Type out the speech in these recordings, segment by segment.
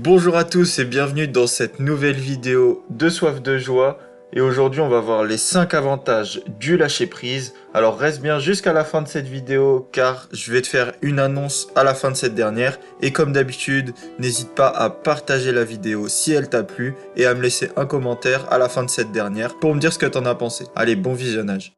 Bonjour à tous et bienvenue dans cette nouvelle vidéo de Soif de Joie. Et aujourd'hui, on va voir les 5 avantages du lâcher prise. Alors reste bien jusqu'à la fin de cette vidéo car je vais te faire une annonce à la fin de cette dernière. Et comme d'habitude, n'hésite pas à partager la vidéo si elle t'a plu et à me laisser un commentaire à la fin de cette dernière pour me dire ce que t'en as pensé. Allez, bon visionnage.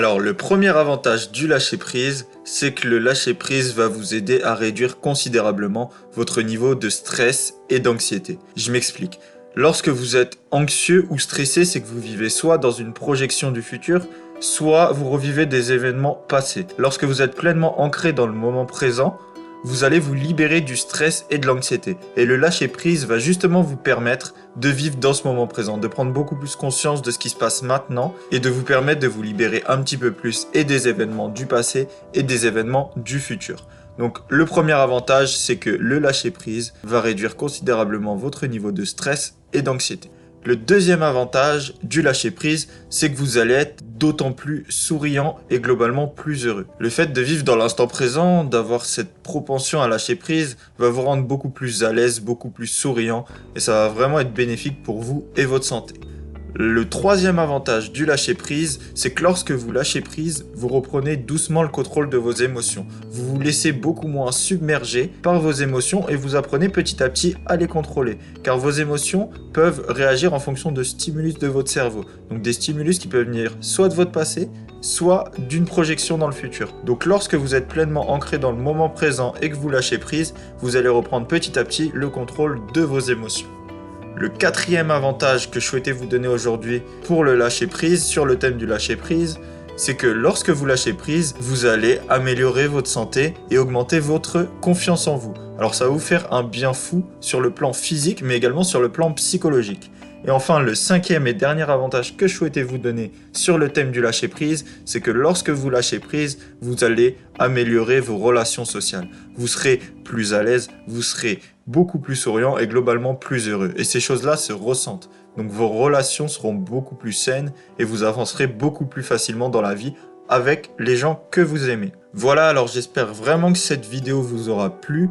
Alors, le premier avantage du lâcher prise, c'est que le lâcher prise va vous aider à réduire considérablement votre niveau de stress et d'anxiété. Je m'explique. Lorsque vous êtes anxieux ou stressé, c'est que vous vivez soit dans une projection du futur, soit vous revivez des événements passés. Lorsque vous êtes pleinement ancré dans le moment présent, vous allez vous libérer du stress et de l'anxiété. Et le lâcher prise va justement vous permettre de vivre dans ce moment présent, de prendre beaucoup plus conscience de ce qui se passe maintenant et de vous permettre de vous libérer un petit peu plus et des événements du passé et des événements du futur. Donc le premier avantage, c'est que le lâcher prise va réduire considérablement votre niveau de stress et d'anxiété. Le deuxième avantage du lâcher prise, c'est que vous allez être d'autant plus souriant et globalement plus heureux. Le fait de vivre dans l'instant présent, d'avoir cette propension à lâcher prise, va vous rendre beaucoup plus à l'aise, beaucoup plus souriant et ça va vraiment être bénéfique pour vous et votre santé. Le troisième avantage du lâcher prise, c'est que lorsque vous lâchez prise, vous reprenez doucement le contrôle de vos émotions. Vous vous laissez beaucoup moins submerger par vos émotions et vous apprenez petit à petit à les contrôler. Car vos émotions peuvent réagir en fonction de stimulus de votre cerveau. Donc des stimulus qui peuvent venir soit de votre passé, soit d'une projection dans le futur. Donc lorsque vous êtes pleinement ancré dans le moment présent et que vous lâchez prise, vous allez reprendre petit à petit le contrôle de vos émotions. Le quatrième avantage que je souhaitais vous donner aujourd'hui pour le lâcher prise, sur le thème du lâcher prise, c'est que lorsque vous lâchez prise, vous allez améliorer votre santé et augmenter votre confiance en vous. Alors ça va vous faire un bien fou sur le plan physique, mais également sur le plan psychologique. Et enfin, le cinquième et dernier avantage que je souhaitais vous donner sur le thème du lâcher prise, c'est que lorsque vous lâchez prise, vous allez améliorer vos relations sociales. Vous serez plus à l'aise, vous serez beaucoup plus souriant et globalement plus heureux. Et ces choses-là se ressentent. Donc vos relations seront beaucoup plus saines et vous avancerez beaucoup plus facilement dans la vie avec les gens que vous aimez. Voilà, alors j'espère vraiment que cette vidéo vous aura plu.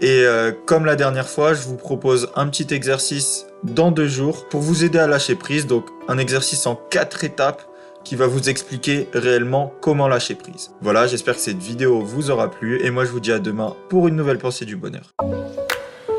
Et euh, comme la dernière fois, je vous propose un petit exercice dans deux jours pour vous aider à lâcher prise. Donc un exercice en quatre étapes qui va vous expliquer réellement comment lâcher prise. Voilà, j'espère que cette vidéo vous aura plu et moi je vous dis à demain pour une nouvelle pensée du bonheur.